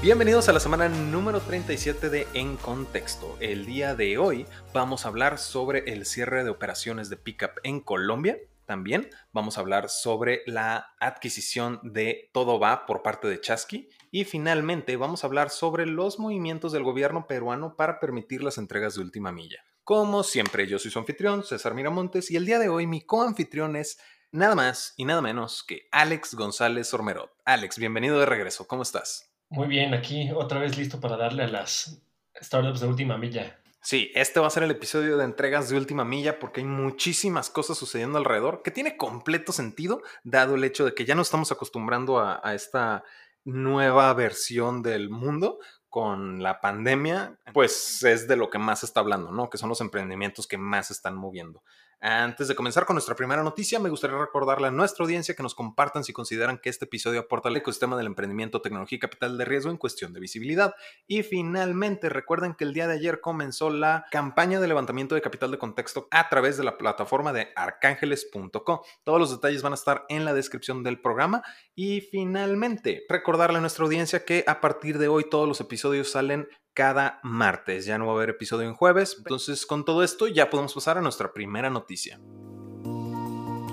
Bienvenidos a la semana número 37 de En Contexto. El día de hoy vamos a hablar sobre el cierre de operaciones de Pickup en Colombia. También vamos a hablar sobre la adquisición de Todo Va por parte de Chasqui. Y finalmente vamos a hablar sobre los movimientos del gobierno peruano para permitir las entregas de última milla. Como siempre, yo soy su anfitrión, César Miramontes, y el día de hoy mi coanfitrión es nada más y nada menos que Alex González Ormerot. Alex, bienvenido de regreso, ¿cómo estás? Muy bien, aquí otra vez listo para darle a las startups de última milla. Sí, este va a ser el episodio de entregas de última milla porque hay muchísimas cosas sucediendo alrededor que tiene completo sentido, dado el hecho de que ya no estamos acostumbrando a, esta nueva versión del mundo con la pandemia, pues es de lo que más se está hablando, ¿no? Que son los emprendimientos que más están moviendo. Antes de comenzar con nuestra primera noticia, me gustaría recordarle a nuestra audiencia que nos compartan si consideran que este episodio aporta al ecosistema del emprendimiento, tecnología y capital de riesgo en cuestión de visibilidad. Y finalmente, recuerden que el día de ayer comenzó la campaña de levantamiento de capital de contexto a través de la plataforma de arcángeles.co. Todos los detalles van a estar en la descripción del programa. Y finalmente, recordarle a nuestra audiencia que a partir de hoy todos los episodios salen cada martes. Ya no va a haber episodio en jueves. Entonces, con todo esto, ya podemos pasar a nuestra primera noticia.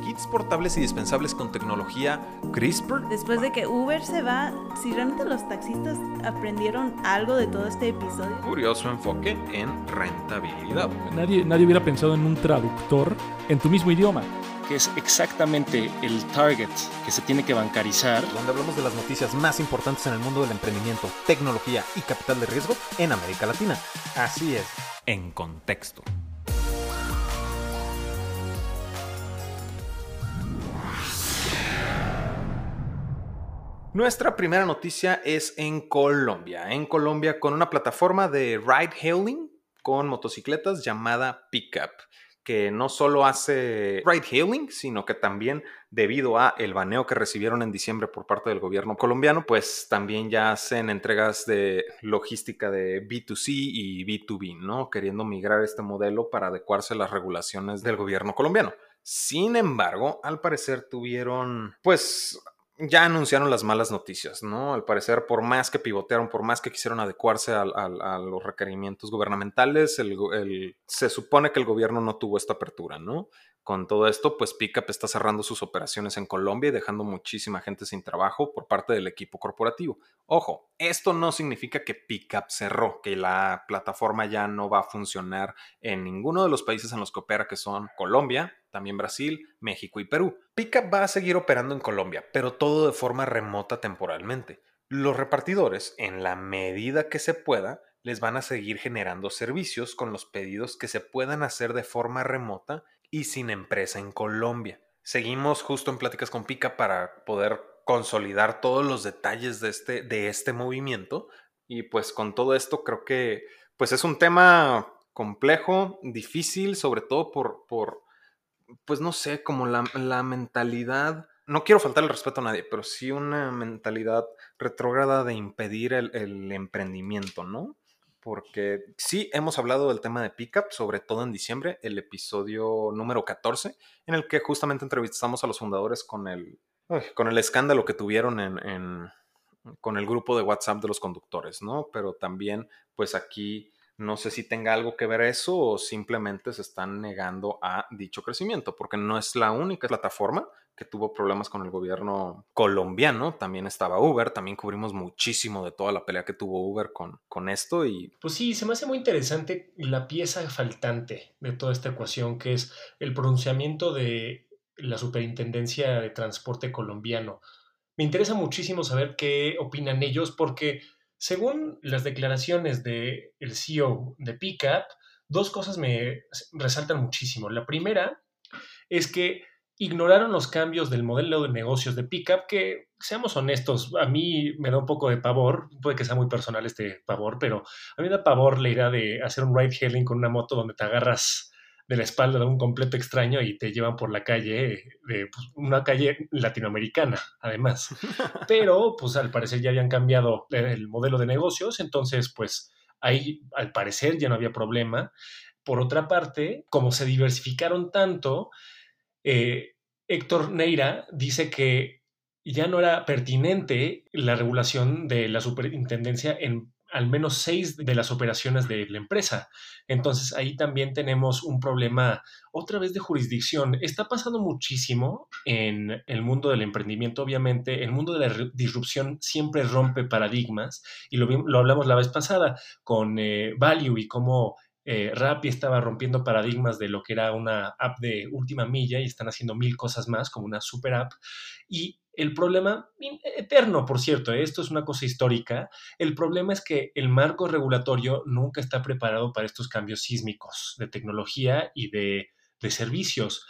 Kits portables y dispensables con tecnología CRISPR. Después de que Uber se va, si realmente los taxistas aprendieron algo de todo este episodio. Curioso enfoque en rentabilidad. Nadie, nadie hubiera pensado en un traductor en tu mismo idioma que es exactamente el target que se tiene que bancarizar. Donde hablamos de las noticias más importantes en el mundo del emprendimiento, tecnología y capital de riesgo en América Latina. Así es, en contexto. Nuestra primera noticia es en Colombia. En Colombia con una plataforma de ride hailing con motocicletas llamada Pickup que no solo hace ride hailing, sino que también debido a el baneo que recibieron en diciembre por parte del gobierno colombiano, pues también ya hacen entregas de logística de B2C y B2B, ¿no? Queriendo migrar este modelo para adecuarse a las regulaciones del gobierno colombiano. Sin embargo, al parecer tuvieron pues ya anunciaron las malas noticias, ¿no? Al parecer, por más que pivotearon, por más que quisieron adecuarse a, los requerimientos gubernamentales, se supone que el gobierno no tuvo esta apertura, ¿no? Con todo esto, pues Pickup está cerrando sus operaciones en Colombia y dejando muchísima gente sin trabajo por parte del equipo corporativo. Ojo, esto no significa que Pickup cerró, que la plataforma ya no va a funcionar en ninguno de los países en los que opera, que son Colombia, también Brasil, México y Perú. Pickup va a seguir operando en Colombia, pero todo de forma remota temporalmente. Los repartidores, en la medida que se pueda, les van a seguir generando servicios con los pedidos que se puedan hacer de forma remota y sin empresa en Colombia. Seguimos justo en pláticas con Pickup para poder consolidar todos los detalles de este, de este movimiento. Y pues con todo esto creo que pues es un tema complejo, difícil, sobre todo por, por pues no sé, como la, mentalidad, no quiero faltar el respeto a nadie, pero sí una mentalidad retrógrada de impedir el, emprendimiento, ¿no? Porque sí hemos hablado del tema de Pickup, sobre todo en diciembre, el episodio número 14, en el que justamente entrevistamos a los fundadores con el, con el escándalo que tuvieron en, con el grupo de WhatsApp de los conductores, ¿no? Pero también, pues aquí no sé si tenga algo que ver eso o simplemente se están negando a dicho crecimiento, porque no es la única plataforma que tuvo problemas con el gobierno colombiano. También estaba Uber, también cubrimos muchísimo de toda la pelea que tuvo Uber con, con esto. Y... Pues sí, se me hace muy interesante la pieza faltante de toda esta ecuación, que es el pronunciamiento de la Superintendencia de Transporte colombiano. Me interesa muchísimo saber qué opinan ellos, porque según las declaraciones del el CEO de Pickup, dos cosas me resaltan muchísimo. La primera es que ignoraron los cambios del modelo de negocios de Pickup, que seamos honestos, a mí me da un poco de pavor, puede que sea muy personal este pavor, pero a mí me da pavor la idea de hacer un ride hailing con una moto donde te agarras de la espalda de un completo extraño y te llevan por la calle, de pues, una calle latinoamericana, además. Pero, pues al parecer ya habían cambiado el modelo de negocios, entonces, pues ahí al parecer ya no había problema. Por otra parte, como se diversificaron tanto, eh, Héctor Neira dice que ya no era pertinente la regulación de la superintendencia en al menos seis de las operaciones de la empresa. Entonces ahí también tenemos un problema otra vez de jurisdicción. Está pasando muchísimo en el mundo del emprendimiento, obviamente. El mundo de la disrupción siempre rompe paradigmas y lo, lo hablamos la vez pasada con eh, Value y cómo eh, Rappi estaba rompiendo paradigmas de lo que era una app de última milla y están haciendo mil cosas más como una super app. Y el problema, eterno por cierto, ¿eh? esto es una cosa histórica, el problema es que el marco regulatorio nunca está preparado para estos cambios sísmicos de tecnología y de, servicios.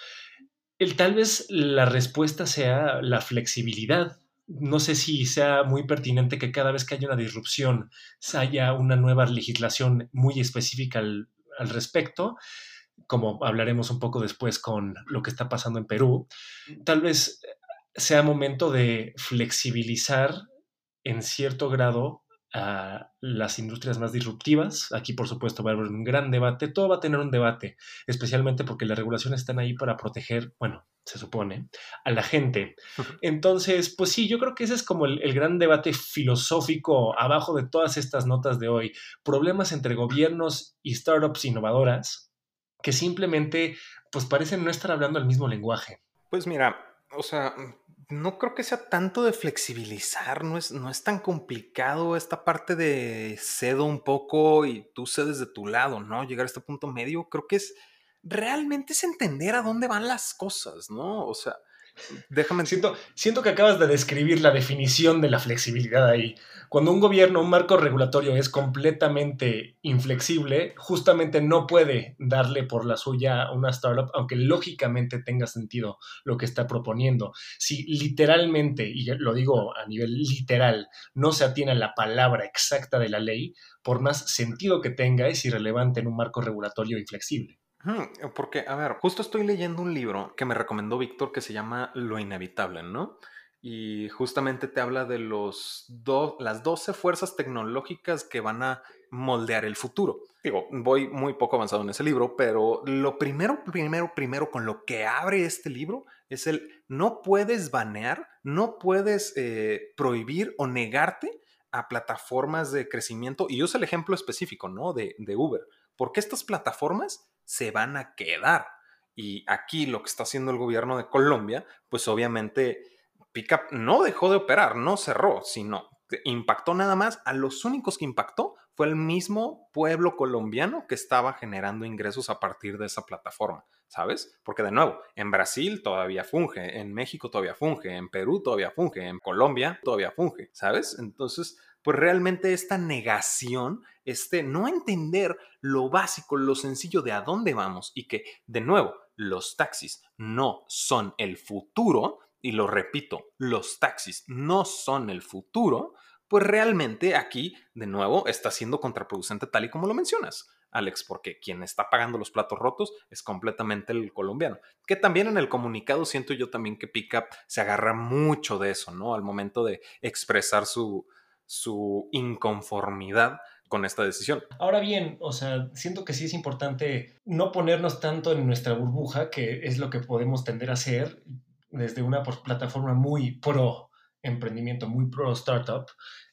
El, tal vez la respuesta sea la flexibilidad. No sé si sea muy pertinente que cada vez que haya una disrupción haya una nueva legislación muy específica al, al respecto como hablaremos un poco después con lo que está pasando en Perú, tal vez sea momento de flexibilizar en cierto grado a las industrias más disruptivas. Aquí, por supuesto, va a haber un gran debate. Todo va a tener un debate, especialmente porque las regulaciones están ahí para proteger, bueno, se supone, a la gente. Entonces, pues sí, yo creo que ese es como el, el, gran debate filosófico abajo de todas estas notas de hoy. Problemas entre gobiernos y startups innovadoras que simplemente, pues parecen no estar hablando el mismo lenguaje. Pues mira, o sea, no creo que sea tanto de flexibilizar, no es, no es tan complicado esta parte de cedo un poco y tú cedes de tu lado, ¿no? Llegar a este punto medio, creo que es realmente es entender a dónde van las cosas, ¿no? O sea, Déjame. Siento, siento que acabas de describir la definición de la flexibilidad ahí. Cuando un gobierno, un marco regulatorio es completamente inflexible, justamente no puede darle por la suya a una startup, aunque lógicamente tenga sentido lo que está proponiendo. Si literalmente, y lo digo a nivel literal, no se atiene a la palabra exacta de la ley, por más sentido que tenga, es irrelevante en un marco regulatorio inflexible. Porque, a ver, justo estoy leyendo un libro que me recomendó Víctor que se llama Lo Inevitable, ¿no? Y justamente te habla de los las 12 fuerzas tecnológicas que van a moldear el futuro. Digo, voy muy poco avanzado en ese libro, pero lo primero, primero, primero con lo que abre este libro es el no puedes banear, no puedes eh, prohibir o negarte a plataformas de crecimiento. Y usa el ejemplo específico, ¿no? De Uber. Porque estas plataformas se van a quedar. Y aquí lo que está haciendo el gobierno de Colombia, pues obviamente Pickup no dejó de operar, no cerró, sino impactó nada más. A los únicos que impactó fue el mismo pueblo colombiano que estaba generando ingresos a partir de esa plataforma, ¿sabes? Porque de nuevo, en Brasil todavía funge, en México todavía funge, en Perú todavía funge, en Colombia todavía funge, ¿sabes? Entonces, pues realmente esta negación, este no entender lo básico, lo sencillo de a dónde vamos y que, de nuevo, los taxis no son el futuro, y lo repito, los taxis no son el futuro, pues realmente aquí, de nuevo, está siendo contraproducente tal y como lo mencionas. Alex, porque quien está pagando los platos rotos es completamente el colombiano. Que también en el comunicado siento yo también que Pickup se agarra mucho de eso, ¿no? Al momento de expresar su, su inconformidad con esta decisión. Ahora bien, o sea, siento que sí es importante no ponernos tanto en nuestra burbuja, que es lo que podemos tender a hacer desde una plataforma muy pro emprendimiento, muy pro startup.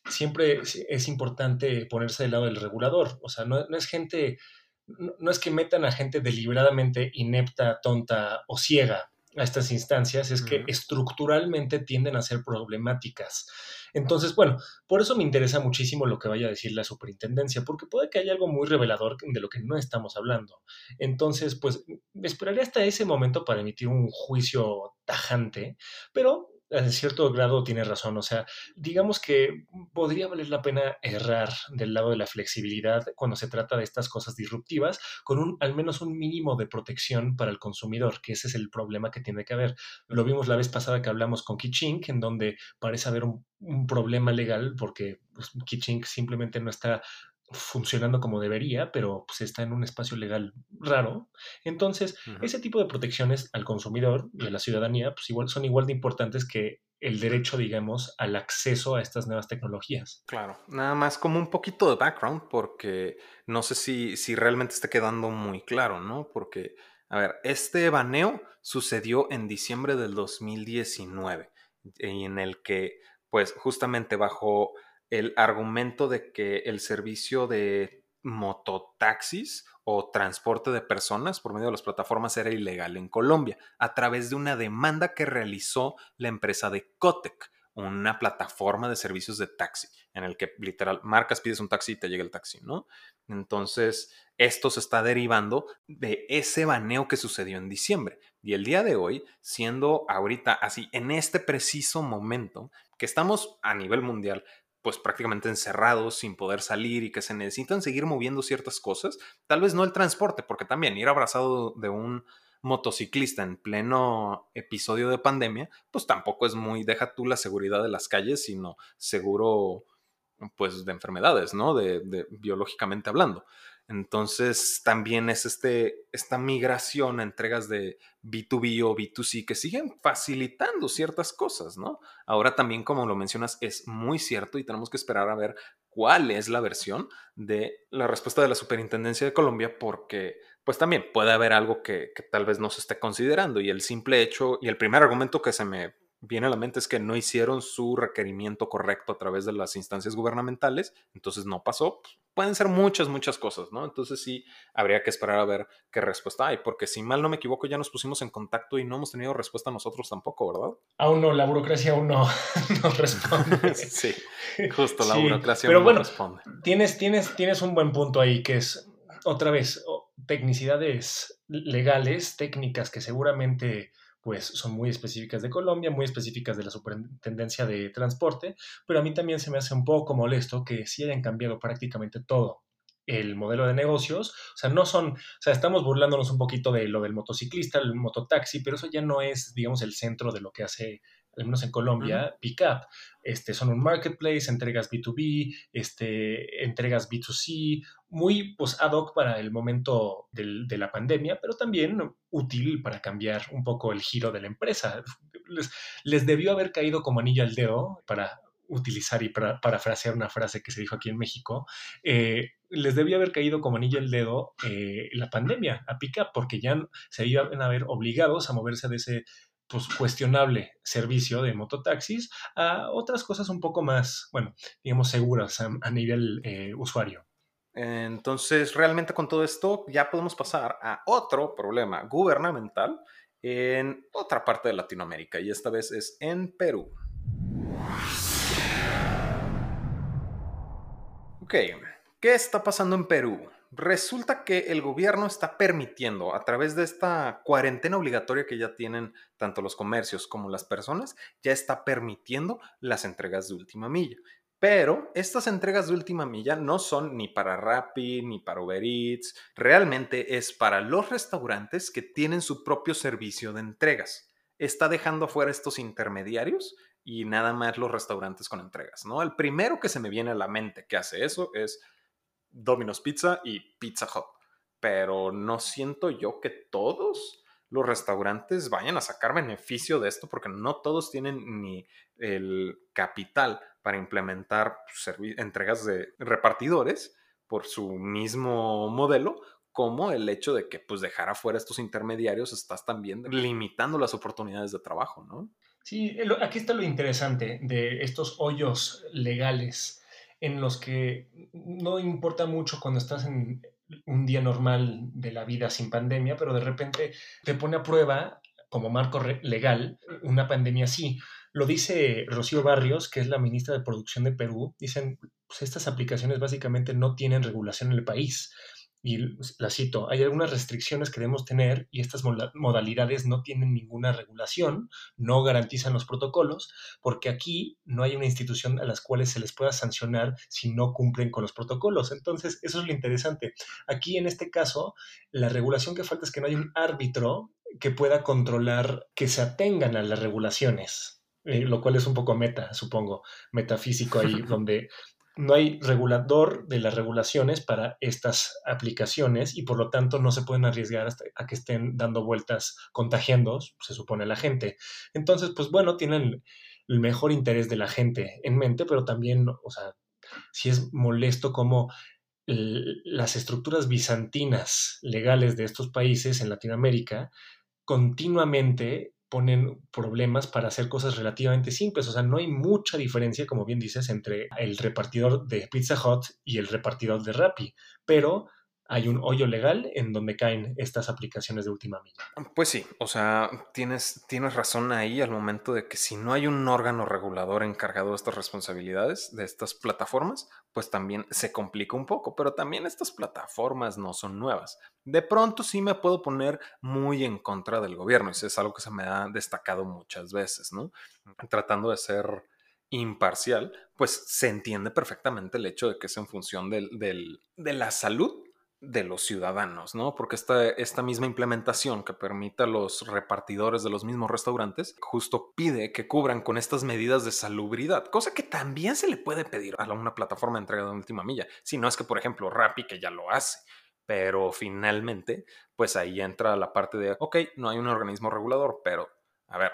Siempre es importante ponerse del lado del regulador. O sea, no, es gente, no es que metan a gente deliberadamente inepta, tonta o ciega a estas instancias, es que estructuralmente tienden a ser problemáticas. Entonces, bueno, por eso me interesa muchísimo lo que vaya a decir la superintendencia, porque puede que haya algo muy revelador de lo que no estamos hablando. Entonces, pues, me esperaría hasta ese momento para emitir un juicio tajante, pero en cierto grado tiene razón. O sea, digamos que podría valer la pena errar del lado de la flexibilidad cuando se trata de estas cosas disruptivas, con un, al menos un mínimo de protección para el consumidor, que ese es el problema que tiene que haber. Lo vimos la vez pasada que hablamos con Kichink, en donde parece haber un, problema legal porque pues, simplemente no está funcionando como debería, pero pues está en un espacio legal raro. Entonces, ese tipo de protecciones al consumidor y a la ciudadanía pues igual, son igual de importantes que el derecho, digamos, al acceso a estas nuevas tecnologías. Claro, nada más como un poquito de background, porque no sé si, si realmente está quedando muy claro, ¿no? Porque, a ver, este baneo sucedió en diciembre del 2019 y en el que, pues justamente bajo el argumento de que el servicio de mototaxis o transporte de personas por medio de las plataformas era ilegal en Colombia, a través de una demanda que realizó la empresa de Cotec, una plataforma de servicios de taxi, en el que literal marcas, pides un taxi y te llega el taxi, ¿no? Entonces, esto se está derivando de ese baneo que sucedió en diciembre. Y el día de hoy, siendo ahorita así, en este preciso momento, que estamos a nivel mundial pues prácticamente encerrados sin poder salir y que se necesitan seguir moviendo ciertas cosas, tal vez no el transporte, porque también ir abrazado de un motociclista en pleno episodio de pandemia, pues tampoco es muy, deja tú la seguridad de las calles, sino seguro pues de enfermedades, ¿no? De, biológicamente hablando. Entonces también es este, esta migración entregas de B2B o B2C que siguen facilitando ciertas cosas, ¿no? Ahora también, como lo mencionas, es muy cierto y tenemos que esperar a ver cuál es la versión de la respuesta de la Superintendencia de Colombia porque pues también puede haber algo que tal vez no se esté considerando y el simple hecho y el primer argumento que se me viene a la mente es que no hicieron su requerimiento correcto a través de las instancias gubernamentales, entonces no pasó. Pueden ser muchas, muchas cosas, ¿no? Entonces sí, habría que esperar a ver qué respuesta hay, porque si mal no me equivoco, ya nos pusimos en contacto y no hemos tenido respuesta nosotros tampoco, ¿verdad? Aún no, la burocracia aún no, no responde. sí, justo la burocracia pero no bueno, responde. Tienes, tienes, tienes un buen punto ahí, que es, otra vez, tecnicidades legales, técnicas que seguramente pues son muy específicas de Colombia, muy específicas de la Superintendencia de Transporte, pero a mí también se me hace un poco molesto que sí hayan cambiado prácticamente todo el modelo de negocios, o sea, no son, o sea, estamos burlándonos un poquito de lo del motociclista, el mototaxi, pero eso ya no es, digamos, el centro de lo que hace al menos en Colombia, Pickup. Este, son un marketplace, entregas B2B, este, entregas B2C, muy pues, ad hoc para el momento del, de la pandemia, pero también útil para cambiar un poco el giro de la empresa. Les, les debió haber caído como anillo al dedo para utilizar y para, parafrasear una frase que se dijo aquí en México, eh, les debió haber caído como anillo al dedo eh, la pandemia a Pickup, porque ya se iban a ver obligados a moverse de ese pues, cuestionable servicio de mototaxis a otras cosas un poco más, bueno, digamos, seguras a, nivel eh, usuario. Entonces, realmente con todo esto ya podemos pasar a otro problema gubernamental en otra parte de Latinoamérica y esta vez es en Perú. Ok, ¿qué está pasando en Perú? Resulta que el gobierno está permitiendo, a través de esta cuarentena obligatoria que ya tienen tanto los comercios como las personas, ya está permitiendo las entregas de última milla. Pero estas entregas de última milla no son ni para Rappi ni para Uber Eats, realmente es para los restaurantes que tienen su propio servicio de entregas. Está dejando fuera estos intermediarios y nada más los restaurantes con entregas, ¿no? El primero que se me viene a la mente que hace eso es Domino's Pizza y Pizza Hut. Pero no siento yo que todos los restaurantes vayan a sacar beneficio de esto porque no todos tienen ni el capital para implementar entregas de repartidores por su mismo modelo, como el hecho de que pues dejar afuera estos intermediarios estás también limitando las oportunidades de trabajo, ¿no? Sí, aquí está lo interesante de estos hoyos legales en los que no importa mucho cuando estás en un día normal de la vida sin pandemia, pero de repente te pone a prueba como marco legal una pandemia así. Lo dice Rocío Barrios, que es la ministra de Producción de Perú. Dicen, pues estas aplicaciones básicamente no tienen regulación en el país y la cito, hay algunas restricciones que debemos tener y estas modalidades no tienen ninguna regulación, no garantizan los protocolos, porque aquí no hay una institución a las cuales se les pueda sancionar si no cumplen con los protocolos. Entonces, eso es lo interesante. Aquí, en este caso, la regulación que falta es que no hay un árbitro que pueda controlar que se atengan a las regulaciones. Eh, lo cual es un poco meta, supongo, metafísico ahí, donde no hay regulador de las regulaciones para estas aplicaciones y por lo tanto no se pueden arriesgar hasta a que estén dando vueltas contagiando, se supone, la gente. Entonces, pues bueno, tienen el mejor interés de la gente en mente, pero también, o sea, si es molesto como las estructuras bizantinas legales de estos países en Latinoamérica continuamente ponen problemas para hacer cosas relativamente simples. O sea, no hay mucha diferencia, como bien dices, entre el repartidor de Pizza Hut y el repartidor de Rappi, pero hay un hoyo legal en donde caen estas aplicaciones de última milla. Pues sí, o sea, tienes, tienes razón ahí al momento de que si no hay un órgano regulador encargado de estas responsabilidades, de estas plataformas, pues también se complica un poco, pero también estas plataformas no son nuevas. De pronto sí me puedo poner muy en contra del gobierno, eso es algo que se me ha destacado muchas veces, ¿no? Tratando de ser imparcial, pues se entiende perfectamente el hecho de que es en función del, de la salud de los ciudadanos, ¿no? Porque esta, esta misma implementación que permite a los repartidores de los mismos restaurantes justo pide que cubran con estas medidas de salubridad, cosa que también se le puede pedir a una plataforma de entrega de última milla, si no es que, por ejemplo, Rappi, que ya lo hace, pero finalmente, pues ahí entra la parte de, ok, no hay un organismo regulador, pero, a ver,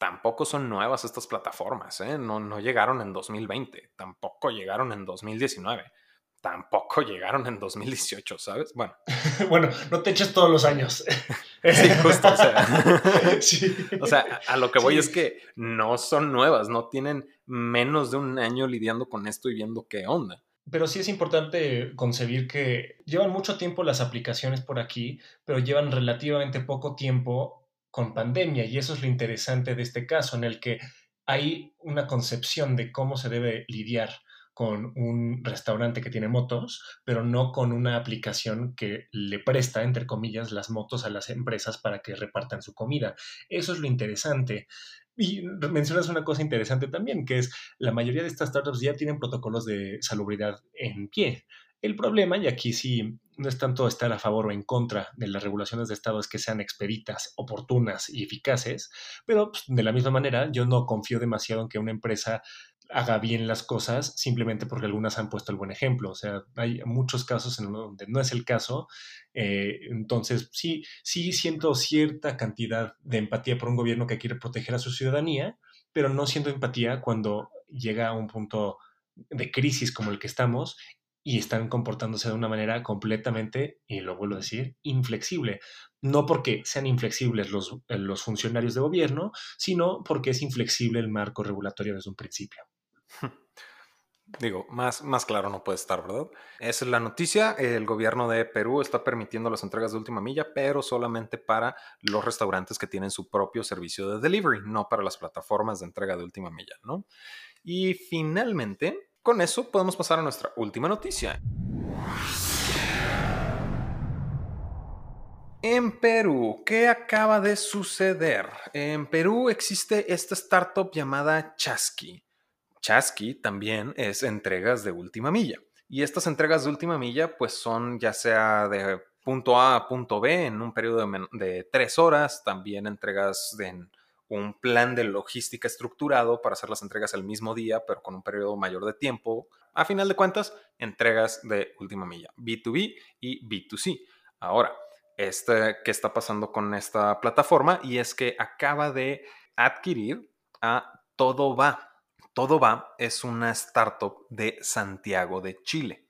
tampoco son nuevas estas plataformas, ¿eh? No, no llegaron en 2020, tampoco llegaron en 2019 tampoco llegaron en 2018, ¿sabes? Bueno. bueno, no te eches todos los años. sí, justo. O sea, o sea a, lo que voy es que no son nuevas, no tienen menos de un año lidiando con esto y viendo qué onda. Pero sí es importante concebir que llevan mucho tiempo las aplicaciones por aquí, pero llevan relativamente poco tiempo con pandemia y eso es lo interesante de este caso en el que hay una concepción de cómo se debe lidiar con un restaurante que tiene motos, pero no con una aplicación que le presta, entre comillas, las motos a las empresas para que repartan su comida. Eso es lo interesante. Y mencionas una cosa interesante también, que es la mayoría de estas startups ya tienen protocolos de salubridad en pie. El problema, y aquí sí no es tanto estar a favor o en contra de las regulaciones de Estado, es que sean expeditas, oportunas y eficaces, pero pues, de la misma manera yo no confío demasiado en que una empresa haga bien las cosas simplemente porque algunas han puesto el buen ejemplo. O sea, hay muchos casos en donde no es el caso. Eh, entonces, sí, sí siento cierta cantidad de empatía por un gobierno que quiere proteger a su ciudadanía, pero no siento empatía cuando llega a un punto de crisis como el que estamos y están comportándose de una manera completamente, y lo vuelvo a decir, inflexible. No porque sean inflexibles los, los funcionarios de gobierno, sino porque es inflexible el marco regulatorio desde un principio. Digo, más, más claro no puede estar, ¿verdad? Esa es la noticia. El gobierno de Perú está permitiendo las entregas de última milla, pero solamente para los restaurantes que tienen su propio servicio de delivery, no para las plataformas de entrega de última milla, ¿no? Y finalmente, con eso podemos pasar a nuestra última noticia. En Perú, ¿qué acaba de suceder? En Perú existe esta startup llamada Chasqui Chasqui también es entregas de última milla. Y estas entregas de última milla, pues son ya sea de punto A a punto B en un periodo de, tres horas, también entregas en un plan de logística estructurado para hacer las entregas el mismo día, pero con un periodo mayor de tiempo. A final de cuentas, entregas de última milla, B2B y B2C. Ahora, este, ¿qué está pasando con esta plataforma? Y es que acaba de adquirir a Todo Va. Todo va es una startup de Santiago de Chile.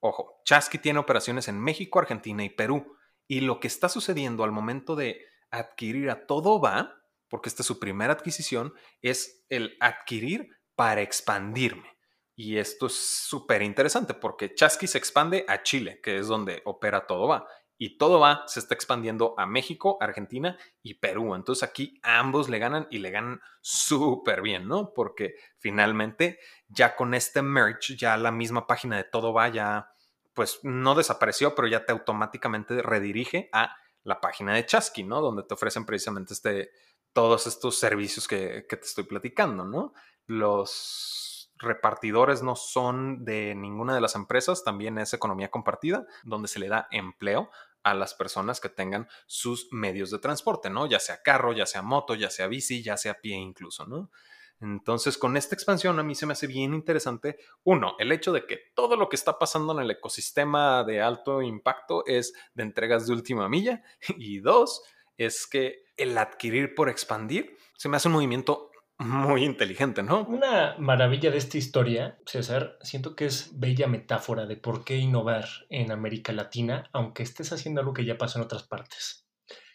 Ojo, Chasqui tiene operaciones en México, Argentina y Perú. Y lo que está sucediendo al momento de adquirir a Todo va, porque esta es su primera adquisición, es el adquirir para expandirme. Y esto es súper interesante porque Chasqui se expande a Chile, que es donde opera Todo va y todo va, se está expandiendo a México, Argentina y Perú. Entonces aquí ambos le ganan y le ganan súper bien, ¿no? Porque finalmente ya con este merch, ya la misma página de todo va, ya pues no desapareció, pero ya te automáticamente redirige a la página de Chasqui, ¿no? Donde te ofrecen precisamente este, todos estos servicios que, que te estoy platicando, ¿no? Los repartidores no son de ninguna de las empresas, también es economía compartida, donde se le da empleo a las personas que tengan sus medios de transporte, ¿no? Ya sea carro, ya sea moto, ya sea bici, ya sea pie incluso, ¿no? Entonces, con esta expansión a mí se me hace bien interesante, uno, el hecho de que todo lo que está pasando en el ecosistema de alto impacto es de entregas de última milla, y dos, es que el adquirir por expandir se me hace un movimiento muy inteligente, ¿no? Una maravilla de esta historia, César, siento que es bella metáfora de por qué innovar en América Latina, aunque estés haciendo algo que ya pasó en otras partes,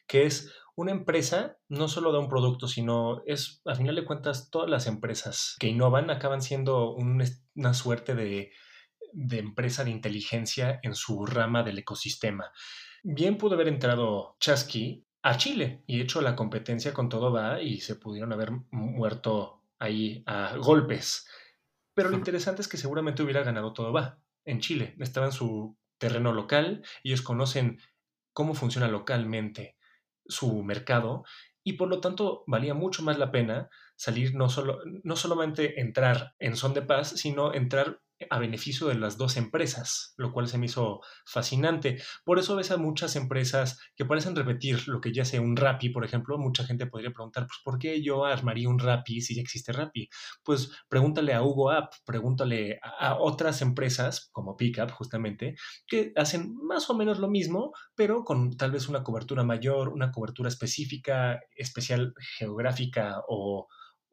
que es una empresa no solo da un producto, sino es, a final de cuentas, todas las empresas que innovan acaban siendo una suerte de, de empresa de inteligencia en su rama del ecosistema. Bien pudo haber entrado Chasky a Chile y hecho la competencia con todo va y se pudieron haber muerto ahí a golpes. Pero lo interesante es que seguramente hubiera ganado todo va en Chile. Estaba en su terreno local, ellos conocen cómo funciona localmente su mercado y por lo tanto valía mucho más la pena salir no, solo, no solamente entrar en son de paz, sino entrar a beneficio de las dos empresas, lo cual se me hizo fascinante. Por eso ves a muchas empresas que parecen repetir lo que ya sea un Rappi, por ejemplo. Mucha gente podría preguntar, pues, ¿por qué yo armaría un Rappi si ya existe Rappi? Pues pregúntale a Hugo App, pregúntale a, otras empresas como Pickup, justamente, que hacen más o menos lo mismo, pero con tal vez una cobertura mayor, una cobertura específica, especial geográfica o,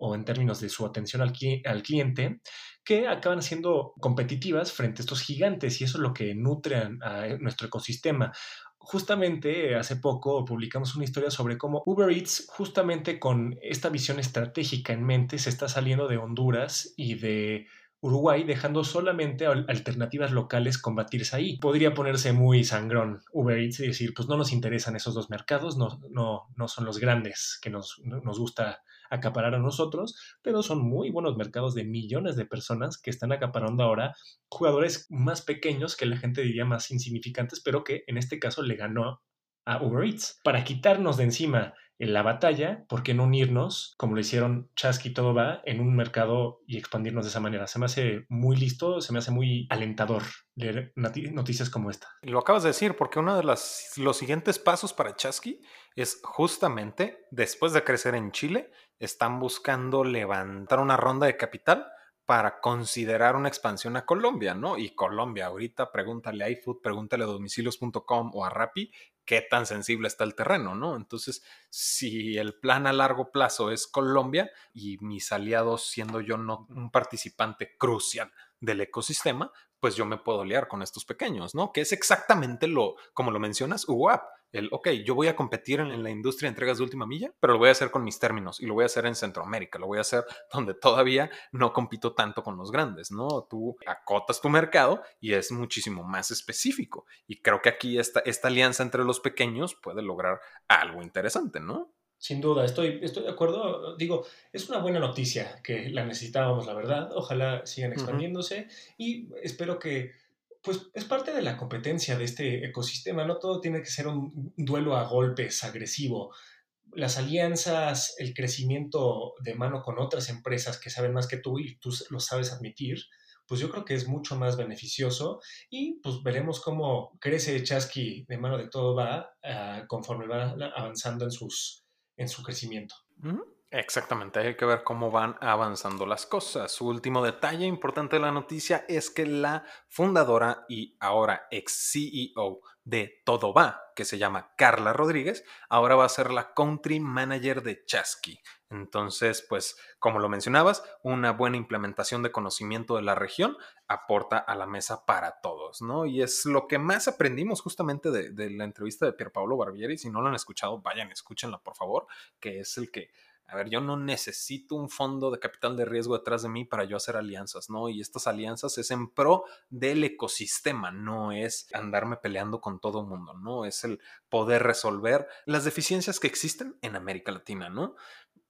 o en términos de su atención al, al cliente que acaban siendo competitivas frente a estos gigantes y eso es lo que nutre a, nuestro ecosistema. Justamente hace poco publicamos una historia sobre cómo Uber Eats, justamente con esta visión estratégica en mente, se está saliendo de Honduras y de Uruguay, dejando solamente alternativas locales combatirse ahí. Podría ponerse muy sangrón Uber Eats y decir, pues no nos interesan esos dos mercados, no, no, no son los grandes que nos, nos gusta acaparar a nosotros, pero son muy buenos mercados de millones de personas que están acaparando ahora jugadores más pequeños que la gente diría más insignificantes, pero que en este caso le ganó a Uber Eats. Para quitarnos de encima en la batalla, ¿por qué no unirnos, como lo hicieron Chasky y todo va, en un mercado y expandirnos de esa manera? Se me hace muy listo, se me hace muy alentador leer noticias como esta. Lo acabas de decir, porque uno de los siguientes pasos para Chasky es justamente, después de crecer en Chile, están buscando levantar una ronda de capital para considerar una expansión a Colombia, ¿no? Y Colombia, ahorita pregúntale a iFood, pregúntale a domicilios.com o a Rappi qué tan sensible está el terreno, ¿no? Entonces, si el plan a largo plazo es Colombia y mis aliados siendo yo no un participante crucial del ecosistema, pues yo me puedo liar con estos pequeños, ¿no? Que es exactamente lo, como lo mencionas, UAP. El, ok, yo voy a competir en, la industria de entregas de última milla, pero lo voy a hacer con mis términos y lo voy a hacer en Centroamérica, lo voy a hacer donde todavía no compito tanto con los grandes, ¿no? Tú acotas tu mercado y es muchísimo más específico. Y creo que aquí esta, esta alianza entre los pequeños puede lograr algo interesante, ¿no? Sin duda, estoy, estoy de acuerdo. Digo, es una buena noticia que la necesitábamos, la verdad. Ojalá sigan expandiéndose y espero que, pues, es parte de la competencia de este ecosistema. No todo tiene que ser un duelo a golpes agresivo. Las alianzas, el crecimiento de mano con otras empresas que saben más que tú y tú lo sabes admitir, pues yo creo que es mucho más beneficioso y pues veremos cómo crece Chasqui de mano de todo va ah, conforme va avanzando en sus en su crecimiento. Exactamente, hay que ver cómo van avanzando las cosas. Su último detalle importante de la noticia es que la fundadora y ahora ex CEO de Todo Va, que se llama Carla Rodríguez, ahora va a ser la country manager de Chasqui. Entonces, pues, como lo mencionabas, una buena implementación de conocimiento de la región aporta a la mesa para todos, ¿no? Y es lo que más aprendimos justamente de, de la entrevista de Pierpaolo Barbieri. Si no lo han escuchado, vayan, escúchenla, por favor, que es el que a ver, yo no necesito un fondo de capital de riesgo detrás de mí para yo hacer alianzas, ¿no? Y estas alianzas es en pro del ecosistema, no es andarme peleando con todo mundo, ¿no? Es el poder resolver las deficiencias que existen en América Latina, ¿no?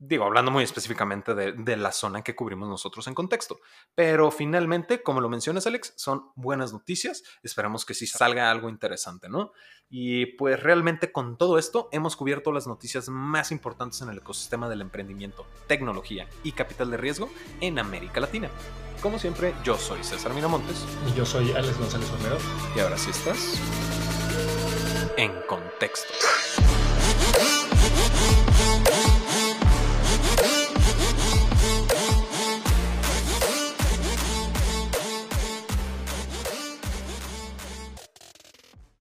Digo, hablando muy específicamente de, la zona que cubrimos nosotros en contexto. Pero finalmente, como lo mencionas, Alex, son buenas noticias. Esperamos que sí salga algo interesante, ¿no? Y pues realmente con todo esto hemos cubierto las noticias más importantes en el ecosistema del emprendimiento, tecnología y capital de riesgo en América Latina. Como siempre, yo soy César Miramontes. Y yo soy Alex González Romero. Y ahora sí estás en contexto.